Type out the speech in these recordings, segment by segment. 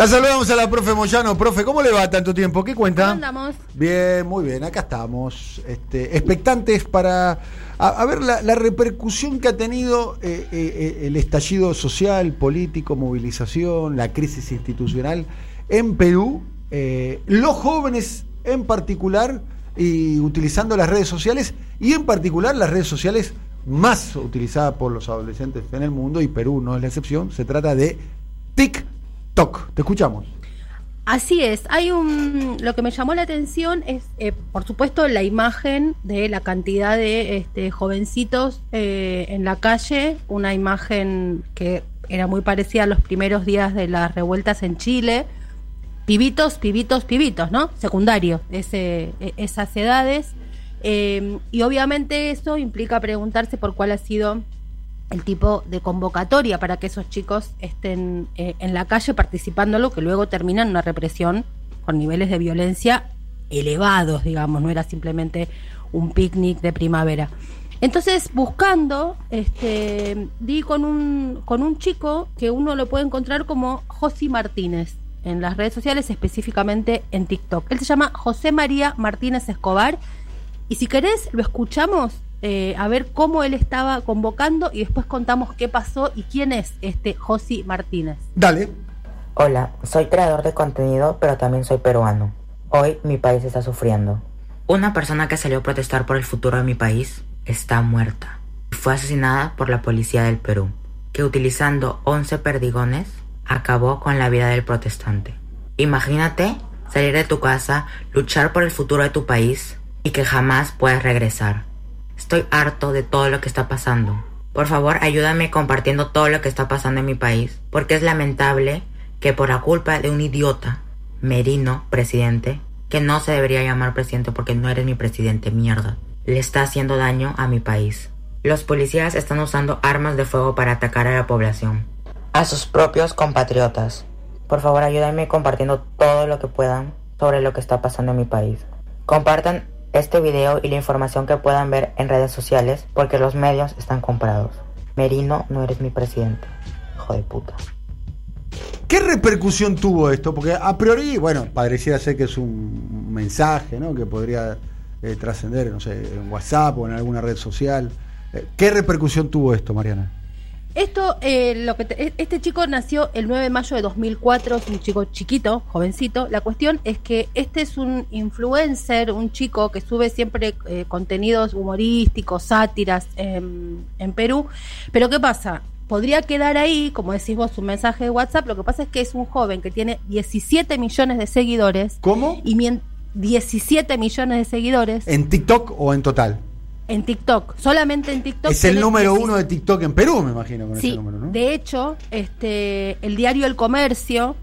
La saludamos a la profe Moyano. Profe, ¿cómo le va tanto tiempo? ¿Qué cuenta? ¿Cómo andamos? Bien, muy bien, acá estamos. Este, expectantes para a, a ver la, la repercusión que ha tenido eh, eh, el estallido social, político, movilización, la crisis institucional en Perú. Eh, los jóvenes en particular y utilizando las redes sociales y en particular las redes sociales más utilizadas por los adolescentes en el mundo y Perú no es la excepción. Se trata de TikTok. Te escuchamos. Así es, hay un lo que me llamó la atención es eh, por supuesto la imagen de la cantidad de este, jovencitos eh, en la calle, una imagen que era muy parecida a los primeros días de las revueltas en Chile, pibitos, pibitos, pibitos, ¿no? Secundario, ese, e- esas edades. Eh, y obviamente eso implica preguntarse por cuál ha sido el tipo de convocatoria para que esos chicos estén eh, en la calle participando, lo que luego termina en una represión con niveles de violencia elevados, digamos, no era simplemente un picnic de primavera. Entonces, buscando, este, di con un, con un chico que uno lo puede encontrar como Josi Martínez en las redes sociales, específicamente en TikTok. Él se llama José María Martínez Escobar y si querés, lo escuchamos eh, a ver cómo él estaba convocando y después contamos qué pasó y quién es este Josi Martínez. Dale. Hola, soy creador de contenido, pero también soy peruano. Hoy mi país está sufriendo. Una persona que salió a protestar por el futuro de mi país está muerta. Fue asesinada por la policía del Perú, que utilizando 11 perdigones acabó con la vida del protestante. Imagínate salir de tu casa, luchar por el futuro de tu país y que jamás puedas regresar. Estoy harto de todo lo que está pasando. Por favor, ayúdame compartiendo todo lo que está pasando en mi país, porque es lamentable que por la culpa de un idiota, Merino, presidente, que no se debería llamar presidente porque no eres mi presidente, mierda, le está haciendo daño a mi país. Los policías están usando armas de fuego para atacar a la población, a sus propios compatriotas. Por favor, ayúdame compartiendo todo lo que puedan sobre lo que está pasando en mi país. Compartan este video y la información que puedan ver en redes sociales porque los medios están comprados. Merino, no eres mi presidente. Hijo de puta. ¿Qué repercusión tuvo esto? Porque a priori, bueno, pareciera ser que es un mensaje, ¿no? Que podría eh, trascender, no sé, en WhatsApp o en alguna red social. Eh, ¿Qué repercusión tuvo esto, Mariana? Esto, eh, lo que te- e- este chico nació el 9 de mayo de 2004, es un chico chiquito, jovencito. La cuestión es que este es un influencer, un chico que sube siempre eh, contenidos humorísticos, sátiras en, en Perú. Pero ¿qué pasa? Podría quedar ahí, como decís vos, un mensaje de WhatsApp. Lo que pasa es que es un joven que tiene 17 millones de seguidores. ¿Cómo? Y mien- 17 millones de seguidores ¿En TikTok o en total? En TikTok. Solamente en TikTok. es el número 17 uno de TikTok en Perú, me imagino, con Sí, ese número, ¿no? de hecho, este, el diario El Comercio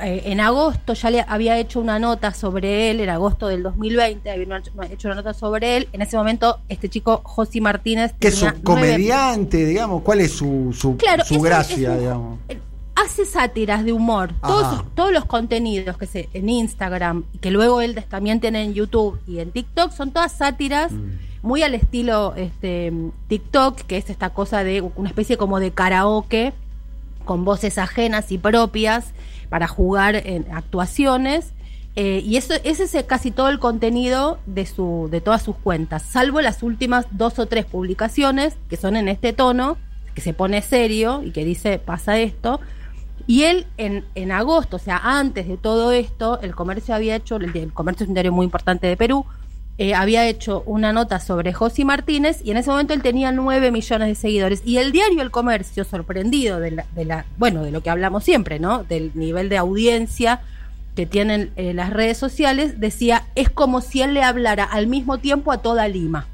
eh, en agosto ya le había hecho una nota sobre él, en agosto del 2020, había hecho- una nota sobre él. En ese momento, este chico, Josi Martínez, ¿Qué es un nueve- comediante, digamos? ¿Cuál es su, su, Claro, su es gracia, es digamos? eh, Hace sátiras de humor. Todos, Ajá. todos los contenidos que se en Instagram que luego él también tiene en YouTube y en TikTok son todas sátiras Mm. Muy al estilo este TikTok, que es esta cosa de una especie como de karaoke con voces ajenas y propias para jugar en actuaciones. Eh, y eso ese es casi todo el contenido de su de todas sus cuentas, salvo las últimas dos o tres publicaciones que son en este tono, que se pone serio y que dice pasa esto. Y él en, en agosto, o sea, antes de todo esto, el comercio había hecho, el, el comercio es un diario muy importante de Perú, eh, había hecho una nota sobre Josi Martínez y en ese momento él tenía 9 millones de seguidores. Y el diario El Comercio, sorprendido de la, de la bueno, de lo que hablamos siempre, ¿no? Del nivel de audiencia que tienen eh, las redes sociales, decía, es como si él le hablara al mismo tiempo a toda Lima.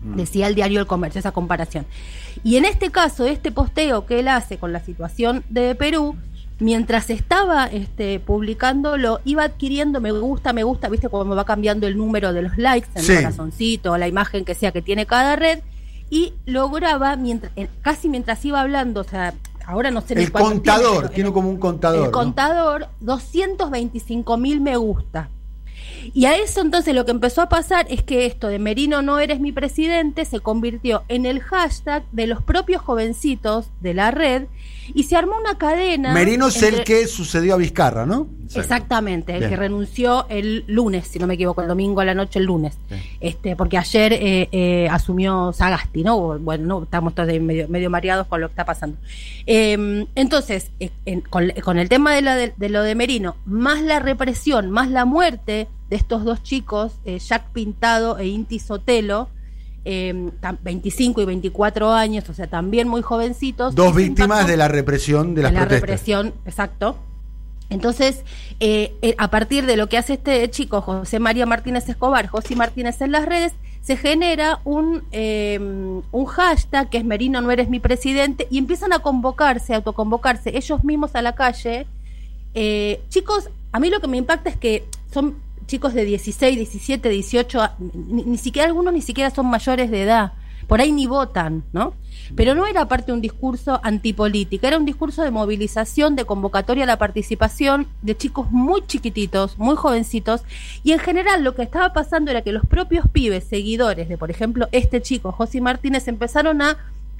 Decía el diario El Comercio, esa comparación. Y en este caso, este posteo que él hace con la situación de Perú, mientras estaba este, publicándolo, iba adquiriendo me gusta, me gusta, viste cómo va cambiando el número de los likes, el Sí. corazoncito, la imagen que sea que tiene cada red, y lograba, mientras, casi mientras iba hablando, o sea, ahora no sé El tiene, contador, tiene como un contador. el ¿no? contador, 225 mil me gusta. Y a eso entonces lo que empezó a pasar es que esto de Merino no eres mi presidente se convirtió en el hashtag de los propios jovencitos de la red y se armó una cadena. Merino es el que sucedió a Vizcarra, ¿no? Exactamente, el que renunció el lunes, si no me equivoco, el domingo a la noche, el lunes. este Porque ayer eh, eh, asumió Sagasti, ¿no? Bueno, no, estamos todos medio, medio mareados con lo que está pasando. Em, entonces, eh, con, el tema de, la de, lo de Merino, más la represión, más la muerte de estos dos chicos, Jack Pintado e Inti Sotelo, 25 em, y 24 años, o sea, también muy jovencitos. Dos víctimas de la represión de las de la represión, exacto. Entonces, eh, eh, a partir de lo que hace este chico, José María Martínez Escobar, José Martínez en las redes, se genera un, em, un hashtag que es Merino no eres mi presidente y empiezan a convocarse, a autoconvocarse ellos mismos a la calle. Eh, chicos, a mí lo que me impacta es que son chicos de 16, 17, 18, ni, siquiera algunos ni siquiera son mayores de edad, por ahí ni votan, ¿no? Pero no era parte de un discurso antipolítica, era un discurso de movilización, de convocatoria a la participación de chicos muy chiquititos, muy jovencitos, y en general lo que estaba pasando era que los propios pibes, seguidores de, por ejemplo, este chico, José Martínez, empezaron a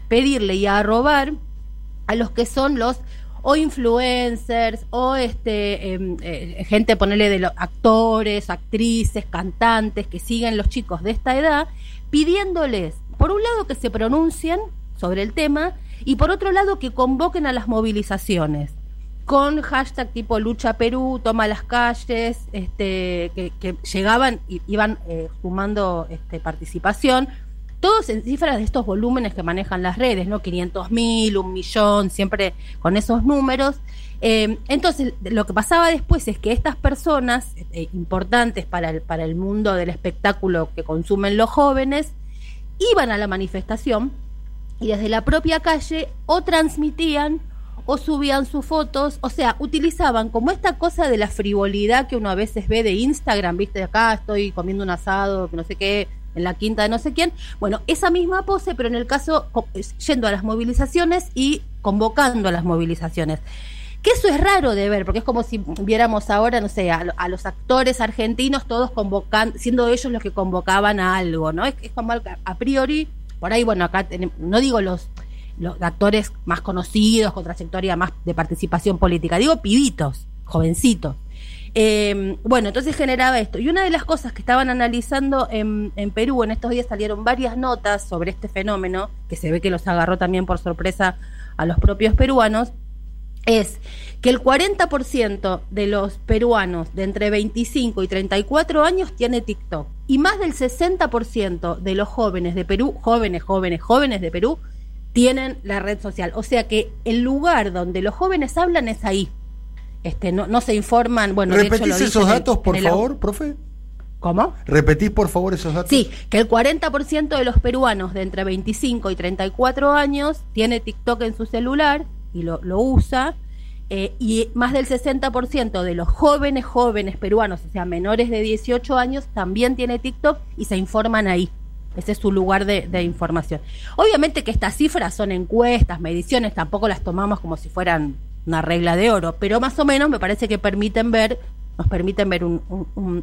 pedirle y a robar a los que son los o influencers o este em, eh, gente ponerle de los actores, actrices, cantantes que siguen los chicos de esta edad pidiéndoles por un lado que se pronuncien sobre el tema y por otro lado que convoquen a las movilizaciones con hashtag tipo lucha Perú, toma las calles, este, que, llegaban y iban eh, sumando este, participación todos en cifras de estos volúmenes que manejan las redes, ¿no? 500 mil, un millón, siempre con esos números. Eh, entonces, lo que pasaba después es que estas personas eh, importantes para el, para el mundo del espectáculo que consumen los jóvenes iban a la manifestación y desde la propia calle o transmitían o subían sus fotos, o sea, utilizaban como esta cosa de la frivolidad que uno a veces ve de Instagram, viste, acá estoy comiendo un asado, no sé qué, en la quinta de no sé quién. Bueno, esa misma pose, pero en el caso yendo a las movilizaciones y convocando a las movilizaciones. Que eso es raro de ver, porque es como si viéramos ahora, no sé, a, los actores argentinos todos convocando, siendo ellos los que convocaban a algo, ¿no? Es, como a priori, por ahí, bueno, acá no digo los, los actores más conocidos, con trayectoria más de participación política, digo pibitos, jovencitos. Eh, bueno, entonces generaba esto. Y una de las cosas que estaban analizando en, Perú, en estos días salieron varias notas sobre este fenómeno, que se ve que los agarró también por sorpresa a los propios peruanos, es que el 40% de los peruanos de entre 25 y 34 años tiene TikTok y más del 60% de los jóvenes de Perú, jóvenes, jóvenes, jóvenes de Perú, tienen la red social. O sea que el lugar donde los jóvenes hablan es ahí, este, no, no se informan. Bueno, ¿Repetís esos datos, por favor, profe? ¿Cómo? ¿Repetís, por favor, esos datos? Sí, que el 40% de los peruanos de entre 25 y 34 años tiene TikTok en su celular y lo, lo usa. Eh, y más del 60% de los jóvenes, jóvenes peruanos, o sea, menores de 18 años, también tiene TikTok y se informan ahí. Ese es su lugar de, de, información. Obviamente que estas cifras son encuestas, mediciones, tampoco las tomamos como si fueran una regla de oro, pero más o menos me parece que permiten ver, nos permiten ver un,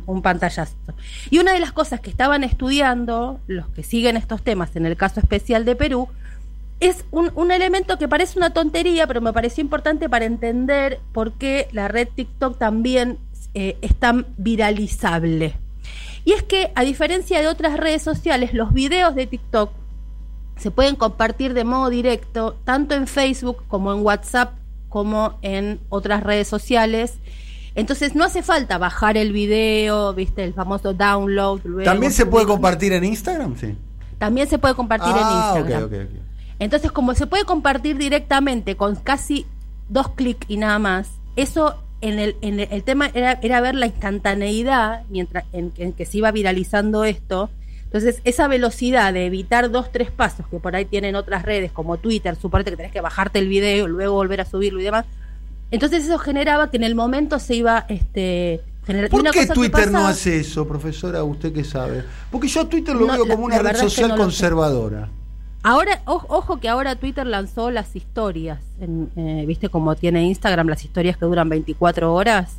un, pantallazo. Y una de las cosas que estaban estudiando los que siguen estos temas, en el caso especial de Perú, es un, un elemento que parece una tontería, pero me pareció importante para entender por qué la red TikTok también eh, es tan viralizable. Y es que, a diferencia de otras redes sociales, los videos de TikTok se pueden compartir de modo directo, tanto en Facebook como en WhatsApp como en otras redes sociales. Entonces no hace falta bajar el video, viste, el famoso download. ¿También se puede compartir en Instagram? Sí. También se puede compartir en ah, Instagram. Entonces, como se puede compartir directamente con casi dos clics y nada más, eso en el, en el, tema era, era, ver la instantaneidad mientras en, en, que se iba viralizando esto entonces, esa velocidad de evitar dos, tres pasos que por ahí tienen otras redes como Twitter, suponete que tenés que bajarte el video, luego volver a subirlo y demás. Entonces eso generaba que en el momento se iba este ¿Por qué Twitter no hace eso, profesora? ¿Usted qué sabe? Porque yo Twitter lo veo como una red social conservadora. Ahora, ojo que ahora Twitter lanzó las historias. Eh, ¿Viste cómo tiene Instagram las historias que duran 24 horas?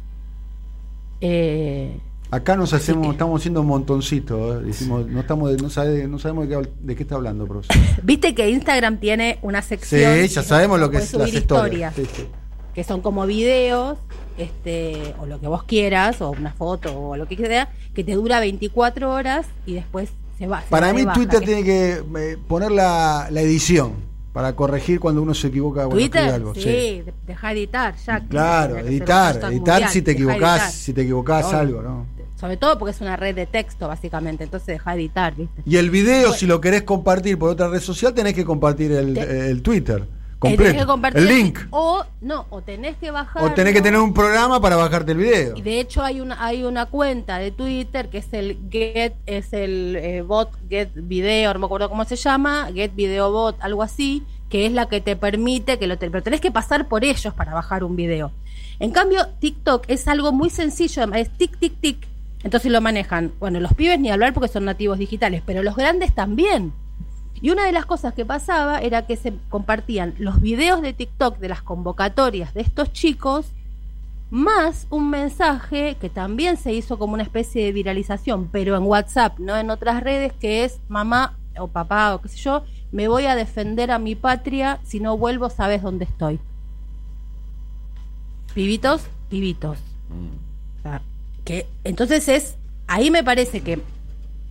Eh, Acá nos hacemos, estamos haciendo un montoncito, ¿eh? Decimos, no estamos, no, sabe, no sabemos de qué, de qué, está hablando, profesor. Viste que Instagram tiene una sección. Sí, ya sabemos lo que es las historias. Sí, sí. Que son como videos, este, o lo que vos quieras, o una foto, o lo que quieras, que te dura 24 horas y después se va. Se Para va mí, baja, Twitter que- tiene que eh, poner la, la edición para corregir cuando uno se equivoca. bueno, Twitter, algo, sí, sí. de- deja editar, ya. Claro, editar, editar mundial, si te equivocás, editar. si te equivocás algo, ¿no? Sobre todo porque es una red de texto, básicamente, entonces deja de editar, ¿viste? Y el video, si lo querés compartir por otra red social, tenés que compartir el, Te- el Twitter completo. que compartir el link. O, no, o tenés que bajar. O tenés que tener un programa para bajarte el video. Y de hecho hay una hay una cuenta de Twitter que es el Get, es el eh, bot Get Video, no me acuerdo cómo se llama, Get Video Bot, algo así, que es la que te permite que lo te, pero tenés que pasar por ellos para bajar un video. En cambio, TikTok es algo muy sencillo, es tic tic tic. Entonces lo manejan, bueno, los pibes ni hablar porque son nativos digitales, pero los grandes también. Y una de las cosas que pasaba era que se compartían los videos de TikTok de las convocatorias de estos chicos más un mensaje que también se hizo como una especie de viralización, pero en WhatsApp, no en otras redes, que es mamá o papá o qué sé yo, me voy a defender a mi patria, si no vuelvo sabes dónde estoy. Pibitos, pibitos. O sea, que entonces es, ahí me parece que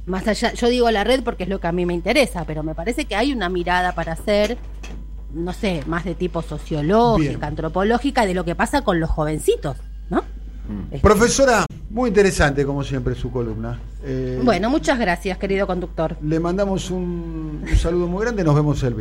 más allá, yo digo la red porque es lo que a mí me interesa, pero me parece que hay una mirada para hacer, no sé, más de tipo sociológica, Bien. antropológica, de lo que pasa con los jovencitos, ¿no? Este, Profesora, muy interesante como siempre su columna. Eh, Bueno, muchas gracias, querido conductor. Le mandamos un, un saludo muy grande, nos vemos el viernes.